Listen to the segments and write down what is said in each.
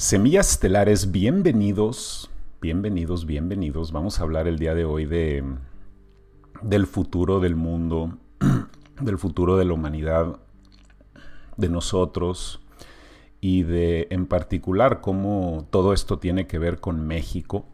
Semillas estelares, bienvenidos, bienvenidos, bienvenidos. Vamos a hablar el día de hoy de del futuro del mundo, del futuro de la humanidad, de nosotros y de en particular cómo todo esto tiene que ver con México.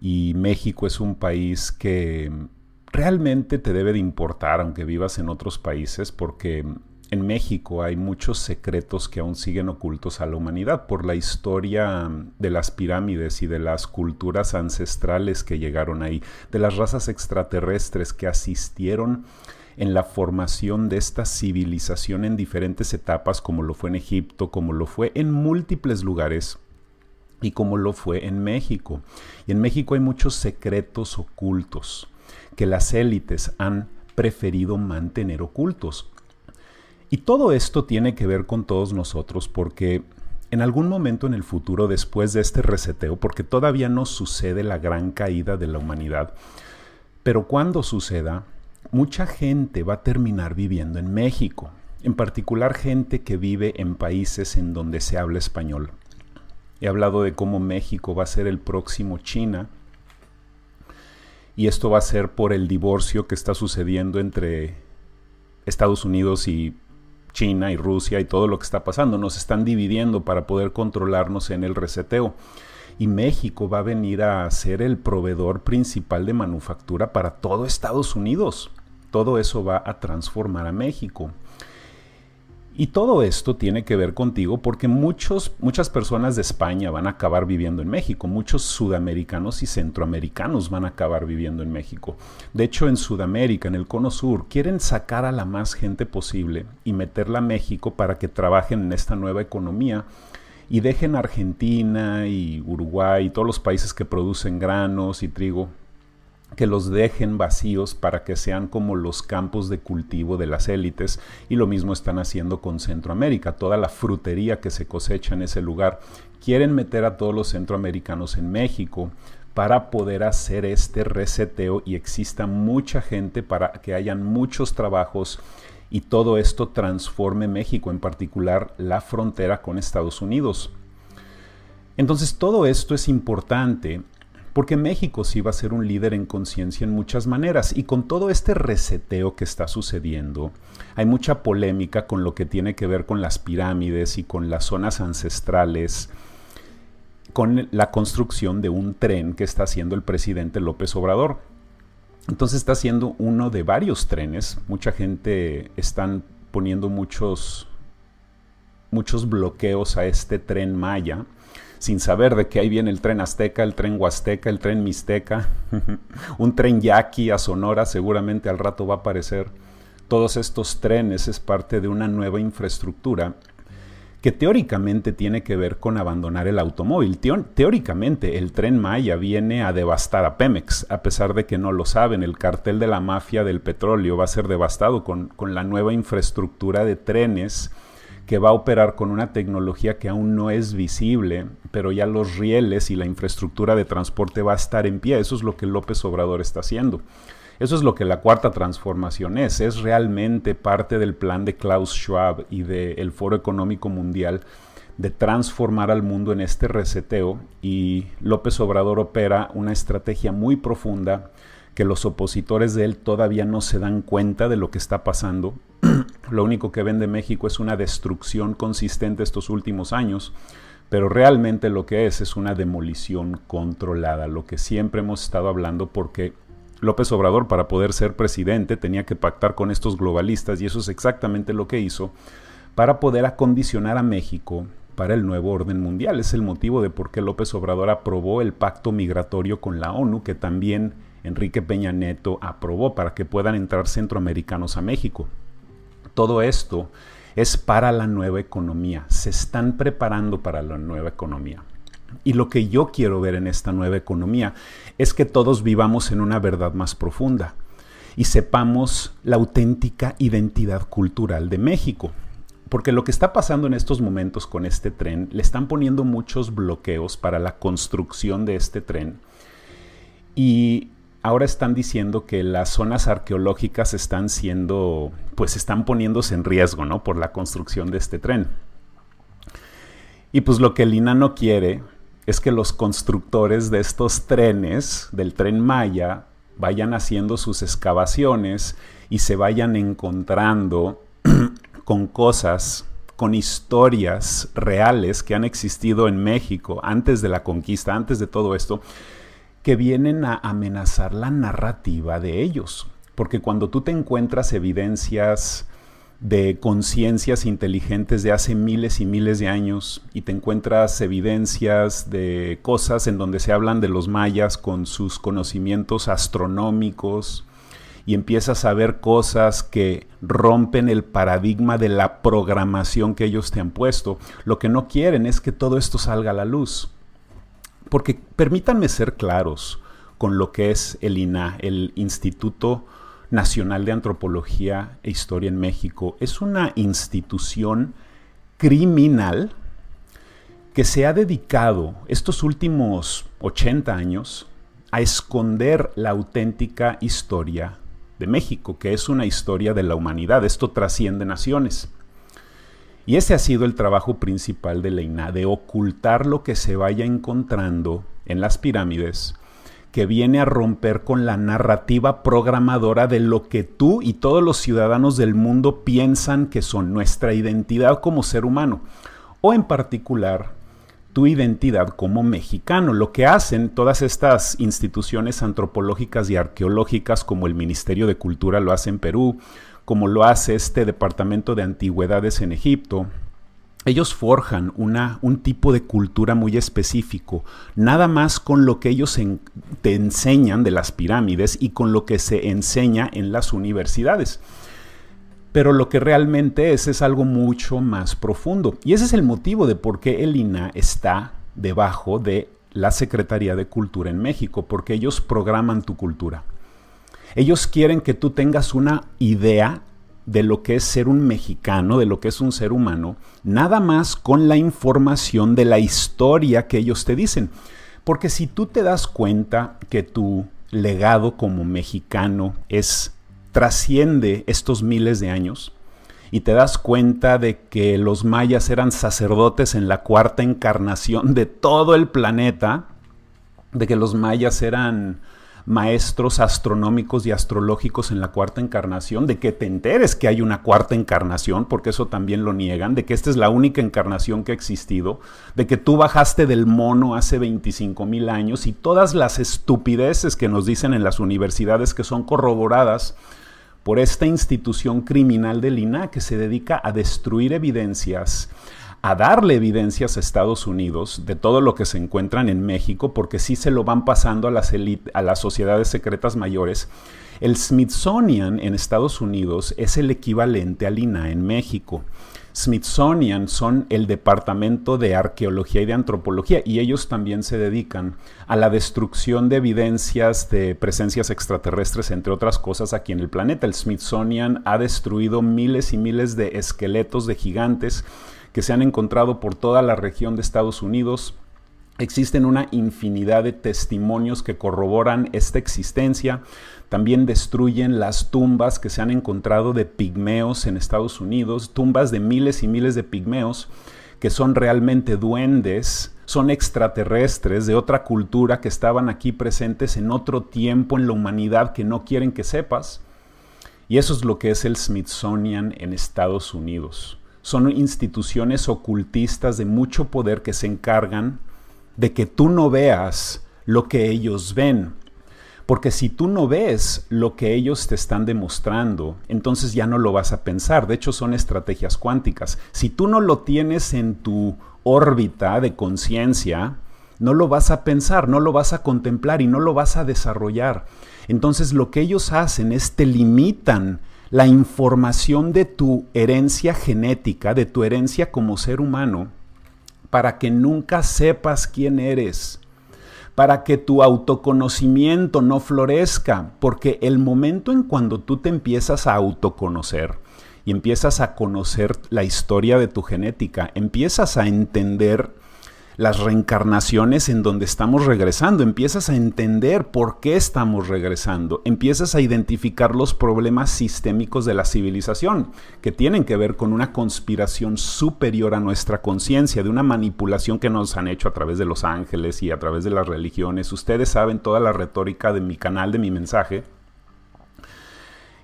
Y México es un país que realmente te debe de importar aunque vivas en otros países porque en México hay muchos secretos que aún siguen ocultos a la humanidad por la historia de las pirámides y de las culturas ancestrales que llegaron ahí, de las razas extraterrestres que asistieron en la formación de esta civilización en diferentes etapas, como lo fue en Egipto, como lo fue en múltiples lugares y como lo fue en México. Y en México hay muchos secretos ocultos que las élites han preferido mantener ocultos. Y todo esto tiene que ver con todos nosotros porque en algún momento en el futuro, después de este reseteo, porque todavía no sucede la gran caída de la humanidad, pero cuando suceda, mucha gente va a terminar viviendo en México, en particular gente que vive en países en donde se habla español. He hablado de cómo México va a ser el próximo China, y esto va a ser por el divorcio que está sucediendo entre Estados Unidos y China y Rusia y todo lo que está pasando. Nos están dividiendo para poder controlarnos en el reseteo. Y México va a venir a ser el proveedor principal de manufactura para todo Estados Unidos. Todo eso va a transformar a México. Y todo esto tiene que ver contigo porque muchos, muchas personas de España van a acabar viviendo en México, muchos sudamericanos y centroamericanos van a acabar viviendo en México. De hecho, en Sudamérica, en el Cono Sur, quieren sacar a la más gente posible y meterla a México para que trabajen en esta nueva economía y dejen Argentina y Uruguay y todos los países que producen granos y trigo que los dejen vacíos para que sean como los campos de cultivo de las élites y lo mismo están haciendo con Centroamérica, toda la frutería que se cosecha en ese lugar. Quieren meter a todos los centroamericanos en México para poder hacer este reseteo y exista mucha gente para que hayan muchos trabajos y todo esto transforme México, en particular la frontera con Estados Unidos. Entonces todo esto es importante porque México sí va a ser un líder en conciencia en muchas maneras. Y con todo este reseteo que está sucediendo, hay mucha polémica con lo que tiene que ver con las pirámides y con las zonas ancestrales, con la construcción de un tren que está haciendo el presidente López Obrador. Entonces está haciendo uno de varios trenes, mucha gente están poniendo muchos muchos bloqueos a este tren Maya sin saber de que ahí viene el tren azteca, el tren huasteca, el tren mixteca, un tren yaqui a Sonora, seguramente al rato va a aparecer. Todos estos trenes es parte de una nueva infraestructura que teóricamente tiene que ver con abandonar el automóvil. teóricamente el tren Maya viene a devastar a Pemex, a pesar de que no lo saben, el cartel de la mafia del petróleo va a ser devastado con, con la nueva infraestructura de trenes que va a operar con una tecnología que aún no es visible, pero ya los rieles y la infraestructura de transporte va a estar en pie. Eso es lo que López Obrador está haciendo. Eso es lo que la cuarta transformación es. Es realmente parte del plan de Klaus Schwab y del Foro Económico Mundial de transformar al mundo en este reseteo y López Obrador opera una estrategia muy profunda que los opositores de él todavía no se dan cuenta de lo que está pasando. lo único que ven de México es una destrucción consistente estos últimos años, pero realmente lo que es es una demolición controlada, lo que siempre hemos estado hablando porque López Obrador para poder ser presidente tenía que pactar con estos globalistas y eso es exactamente lo que hizo para poder acondicionar a México para el nuevo orden mundial. Es el motivo de por qué López Obrador aprobó el pacto migratorio con la ONU, que también Enrique Peña Neto aprobó para que puedan entrar centroamericanos a México. Todo esto es para la nueva economía. Se están preparando para la nueva economía. Y lo que yo quiero ver en esta nueva economía es que todos vivamos en una verdad más profunda y sepamos la auténtica identidad cultural de México. Porque lo que está pasando en estos momentos con este tren, le están poniendo muchos bloqueos para la construcción de este tren. Y ahora están diciendo que las zonas arqueológicas están siendo, pues están poniéndose en riesgo, ¿no? Por la construcción de este tren. Y pues lo que el INA no quiere es que los constructores de estos trenes, del tren Maya, vayan haciendo sus excavaciones y se vayan encontrando con cosas, con historias reales que han existido en México antes de la conquista, antes de todo esto, que vienen a amenazar la narrativa de ellos. Porque cuando tú te encuentras evidencias de conciencias inteligentes de hace miles y miles de años y te encuentras evidencias de cosas en donde se hablan de los mayas con sus conocimientos astronómicos y empiezas a ver cosas que rompen el paradigma de la programación que ellos te han puesto. Lo que no quieren es que todo esto salga a la luz. Porque permítanme ser claros con lo que es el INA, el Instituto Nacional de Antropología e Historia en México es una institución criminal que se ha dedicado estos últimos 80 años a esconder la auténtica historia de México, que es una historia de la humanidad. Esto trasciende naciones. Y ese ha sido el trabajo principal de Leina, de ocultar lo que se vaya encontrando en las pirámides que viene a romper con la narrativa programadora de lo que tú y todos los ciudadanos del mundo piensan que son nuestra identidad como ser humano, o en particular tu identidad como mexicano. Lo que hacen todas estas instituciones antropológicas y arqueológicas como el Ministerio de Cultura lo hace en Perú, como lo hace este Departamento de Antigüedades en Egipto, ellos forjan una, un tipo de cultura muy específico, nada más con lo que ellos te enseñan de las pirámides y con lo que se enseña en las universidades. Pero lo que realmente es es algo mucho más profundo. Y ese es el motivo de por qué el INA está debajo de la Secretaría de Cultura en México, porque ellos programan tu cultura. Ellos quieren que tú tengas una idea de lo que es ser un mexicano, de lo que es un ser humano, nada más con la información de la historia que ellos te dicen. Porque si tú te das cuenta que tu legado como mexicano es trasciende estos miles de años y te das cuenta de que los mayas eran sacerdotes en la cuarta encarnación de todo el planeta, de que los mayas eran maestros astronómicos y astrológicos en la cuarta encarnación, de que te enteres que hay una cuarta encarnación, porque eso también lo niegan, de que esta es la única encarnación que ha existido, de que tú bajaste del mono hace 25 mil años y todas las estupideces que nos dicen en las universidades que son corroboradas por esta institución criminal del INA que se dedica a destruir evidencias, a darle evidencias a Estados Unidos de todo lo que se encuentran en México, porque sí se lo van pasando a las, a las sociedades secretas mayores. El Smithsonian en Estados Unidos es el equivalente al INA en México. Smithsonian son el Departamento de Arqueología y de Antropología y ellos también se dedican a la destrucción de evidencias de presencias extraterrestres, entre otras cosas, aquí en el planeta. El Smithsonian ha destruido miles y miles de esqueletos de gigantes que se han encontrado por toda la región de Estados Unidos. Existen una infinidad de testimonios que corroboran esta existencia. También destruyen las tumbas que se han encontrado de pigmeos en Estados Unidos, tumbas de miles y miles de pigmeos que son realmente duendes, son extraterrestres de otra cultura que estaban aquí presentes en otro tiempo en la humanidad que no quieren que sepas. Y eso es lo que es el Smithsonian en Estados Unidos son instituciones ocultistas de mucho poder que se encargan de que tú no veas lo que ellos ven. Porque si tú no ves lo que ellos te están demostrando, entonces ya no lo vas a pensar. De hecho, son estrategias cuánticas. Si tú no lo tienes en tu órbita de conciencia, no lo vas a pensar, no lo vas a contemplar y no lo vas a desarrollar. Entonces lo que ellos hacen es te limitan la información de tu herencia genética, de tu herencia como ser humano, para que nunca sepas quién eres, para que tu autoconocimiento no florezca, porque el momento en cuando tú te empiezas a autoconocer y empiezas a conocer la historia de tu genética, empiezas a entender las reencarnaciones en donde estamos regresando, empiezas a entender por qué estamos regresando, empiezas a identificar los problemas sistémicos de la civilización, que tienen que ver con una conspiración superior a nuestra conciencia, de una manipulación que nos han hecho a través de los ángeles y a través de las religiones. Ustedes saben toda la retórica de mi canal, de mi mensaje.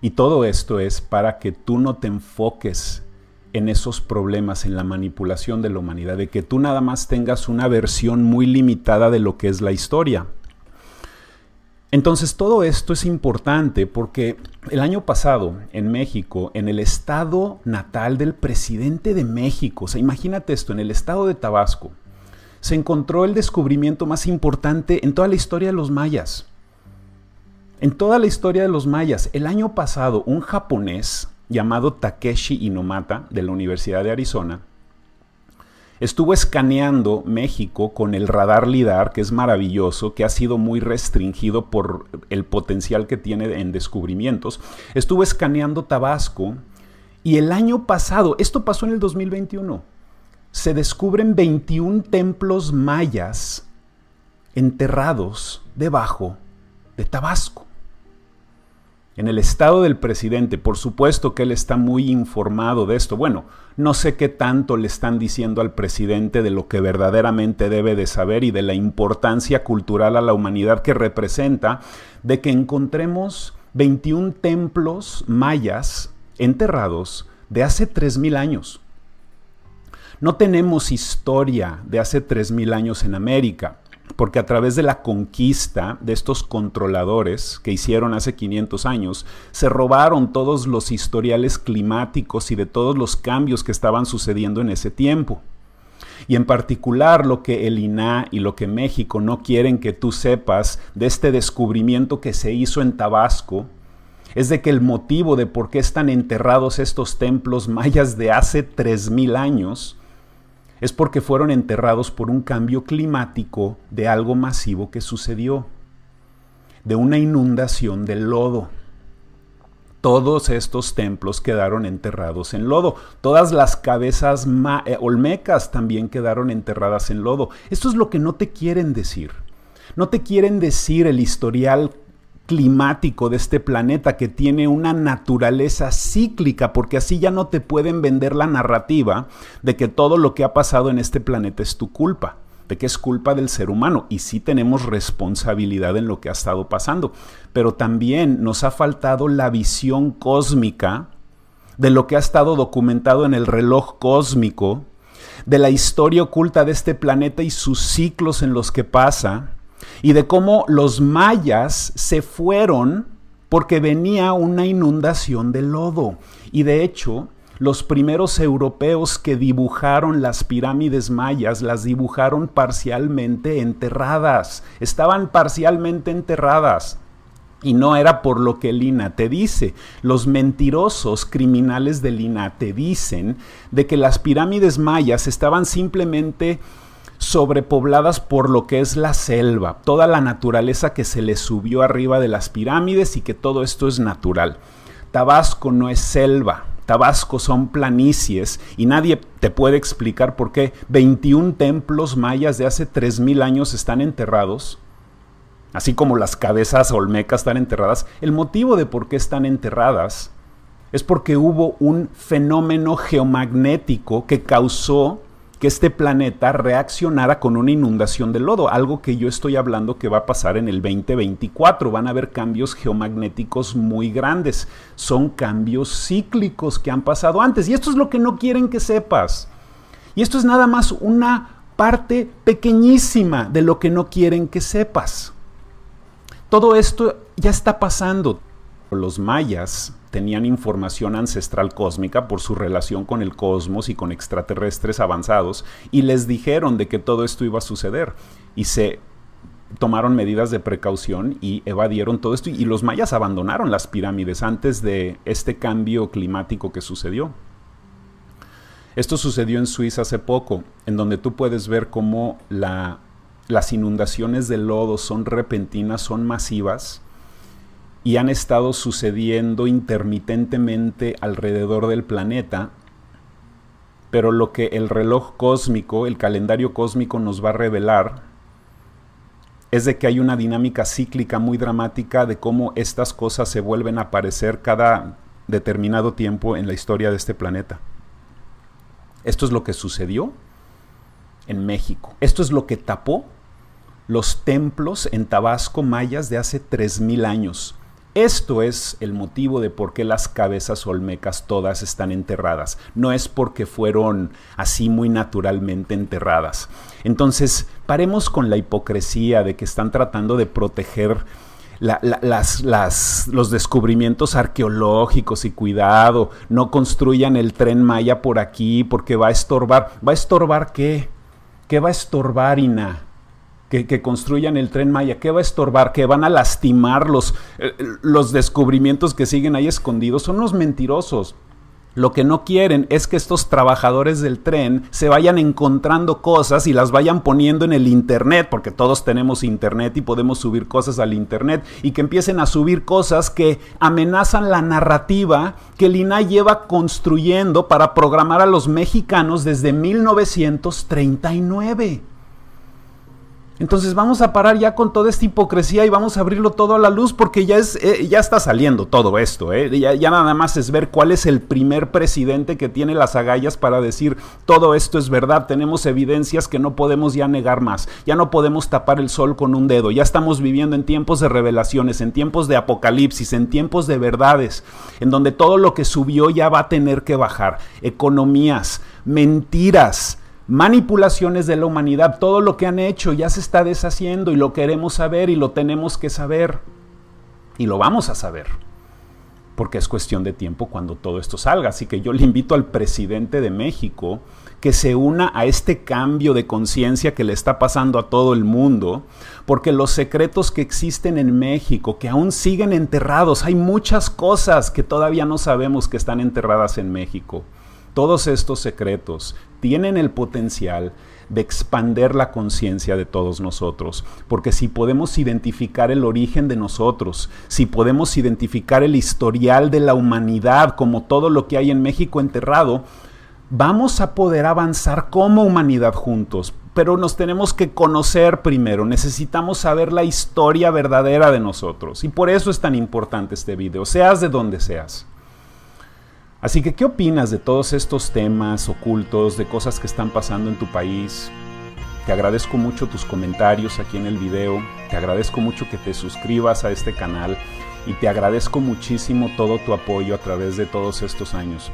Y todo esto es para que tú no te enfoques en esos problemas, en la manipulación de la humanidad, de que tú nada más tengas una versión muy limitada de lo que es la historia. Entonces todo esto es importante porque el año pasado en México, en el estado natal del presidente de México, o sea, imagínate esto, en el estado de Tabasco, se encontró el descubrimiento más importante en toda la historia de los mayas. En toda la historia de los mayas, el año pasado un japonés llamado Takeshi Inomata de la Universidad de Arizona, estuvo escaneando México con el radar LIDAR, que es maravilloso, que ha sido muy restringido por el potencial que tiene en descubrimientos. Estuvo escaneando Tabasco y el año pasado, esto pasó en el 2021, se descubren 21 templos mayas enterrados debajo de Tabasco. En el estado del presidente, por supuesto que él está muy informado de esto. Bueno, no sé qué tanto le están diciendo al presidente de lo que verdaderamente debe de saber y de la importancia cultural a la humanidad que representa de que encontremos 21 templos mayas enterrados de hace 3.000 años. No tenemos historia de hace 3.000 años en América porque a través de la conquista de estos controladores que hicieron hace 500 años, se robaron todos los historiales climáticos y de todos los cambios que estaban sucediendo en ese tiempo. Y en particular lo que el INA y lo que México no quieren que tú sepas de este descubrimiento que se hizo en Tabasco, es de que el motivo de por qué están enterrados estos templos mayas de hace 3.000 años es porque fueron enterrados por un cambio climático de algo masivo que sucedió, de una inundación del lodo. Todos estos templos quedaron enterrados en lodo. Todas las cabezas eh, olmecas también quedaron enterradas en lodo. Esto es lo que no te quieren decir. No te quieren decir el historial climático de este planeta que tiene una naturaleza cíclica, porque así ya no te pueden vender la narrativa de que todo lo que ha pasado en este planeta es tu culpa, de que es culpa del ser humano. Y sí tenemos responsabilidad en lo que ha estado pasando, pero también nos ha faltado la visión cósmica de lo que ha estado documentado en el reloj cósmico, de la historia oculta de este planeta y sus ciclos en los que pasa, y de cómo los mayas se fueron porque venía una inundación de lodo. Y de hecho, los primeros europeos que dibujaron las pirámides mayas las dibujaron parcialmente enterradas, estaban parcialmente enterradas. Y no era por lo que Lina te dice. Los mentirosos criminales de Lina te dicen de que las pirámides mayas estaban simplemente sobrepobladas por lo que es la selva, toda la naturaleza que se le subió arriba de las pirámides y que todo esto es natural. Tabasco no es selva, Tabasco son planicies y nadie te puede explicar por qué 21 templos mayas de hace 3.000 años están enterrados, así como las cabezas olmecas están enterradas. El motivo de por qué están enterradas es porque hubo un fenómeno geomagnético que causó que este planeta reaccionara con una inundación de lodo, algo que yo estoy hablando que va a pasar en el 2024. Van a haber cambios geomagnéticos muy grandes. Son cambios cíclicos que han pasado antes. Y esto es lo que no quieren que sepas. Y esto es nada más una parte pequeñísima de lo que no quieren que sepas. Todo esto ya está pasando. Los mayas tenían información ancestral cósmica por su relación con el cosmos y con extraterrestres avanzados y les dijeron de que todo esto iba a suceder y se tomaron medidas de precaución y evadieron todo esto y los mayas abandonaron las pirámides antes de este cambio climático que sucedió. Esto sucedió en Suiza hace poco, en donde tú puedes ver cómo la, las inundaciones de lodo son repentinas, son masivas, y han estado sucediendo intermitentemente alrededor del planeta pero lo que el reloj cósmico, el calendario cósmico nos va a revelar es de que hay una dinámica cíclica muy dramática de cómo estas cosas se vuelven a aparecer cada determinado tiempo en la historia de este planeta. Esto es lo que sucedió en México. Esto es lo que tapó los templos en Tabasco mayas de hace 3.000 años. Esto es el motivo de por qué las cabezas olmecas todas están enterradas. No es porque fueron así muy naturalmente enterradas. Entonces, paremos con la hipocresía de que están tratando de proteger las, los descubrimientos arqueológicos y cuidado, no construyan el tren Maya por aquí porque va a estorbar. ¿Va a estorbar qué? ¿Qué va a estorbar, Ina? Que, construyan el tren Maya, ¿qué va a estorbar? ¿Que van a lastimar los, eh, los descubrimientos que siguen ahí escondidos? Son unos mentirosos. Lo que no quieren es que estos trabajadores del tren se vayan encontrando cosas y las vayan poniendo en el Internet, porque todos tenemos Internet y podemos subir cosas al Internet, y que empiecen a subir cosas que amenazan la narrativa que el lleva construyendo para programar a los mexicanos desde 1939. Entonces vamos a parar ya con toda esta hipocresía y vamos a abrirlo todo a la luz porque ya, es, eh, ya está saliendo todo esto. Eh. Ya, ya, nada más es ver cuál es el primer presidente que tiene las agallas para decir todo esto es verdad. Tenemos evidencias que no podemos ya negar más. Ya no podemos tapar el sol con un dedo. Ya estamos viviendo en tiempos de revelaciones, en tiempos de apocalipsis, en tiempos de verdades, en donde todo lo que subió ya va a tener que bajar. Economías, mentiras manipulaciones de la humanidad, todo lo que han hecho ya se está deshaciendo y lo queremos saber y lo tenemos que saber y lo vamos a saber, porque es cuestión de tiempo cuando todo esto salga. Así que yo le invito al presidente de México que se una a este cambio de conciencia que le está pasando a todo el mundo, porque los secretos que existen en México, que aún siguen enterrados, hay muchas cosas que todavía no sabemos que están enterradas en México. Todos estos secretos tienen el potencial de expander la conciencia de todos nosotros, porque si podemos identificar el origen de nosotros, si podemos identificar el historial de la humanidad como todo lo que hay en México enterrado, vamos a poder avanzar como humanidad juntos, pero nos tenemos que conocer primero, necesitamos saber la historia verdadera de nosotros y por eso es tan importante este video, seas de donde seas. Así que, ¿qué opinas de todos estos temas ocultos, de cosas que están pasando en tu país? Te agradezco mucho tus comentarios aquí en el video, te agradezco mucho que te suscribas a este canal y te agradezco muchísimo todo tu apoyo a través de todos estos años.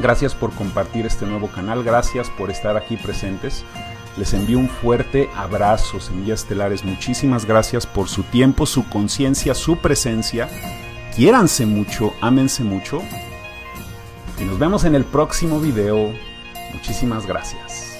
Gracias por compartir este nuevo canal, gracias por estar aquí presentes. Les envío un fuerte abrazo, Semillas Estelares. Muchísimas gracias por su tiempo, su conciencia, su presencia. Quiéranse mucho, ámense mucho y nos vemos en el próximo video. Muchísimas gracias.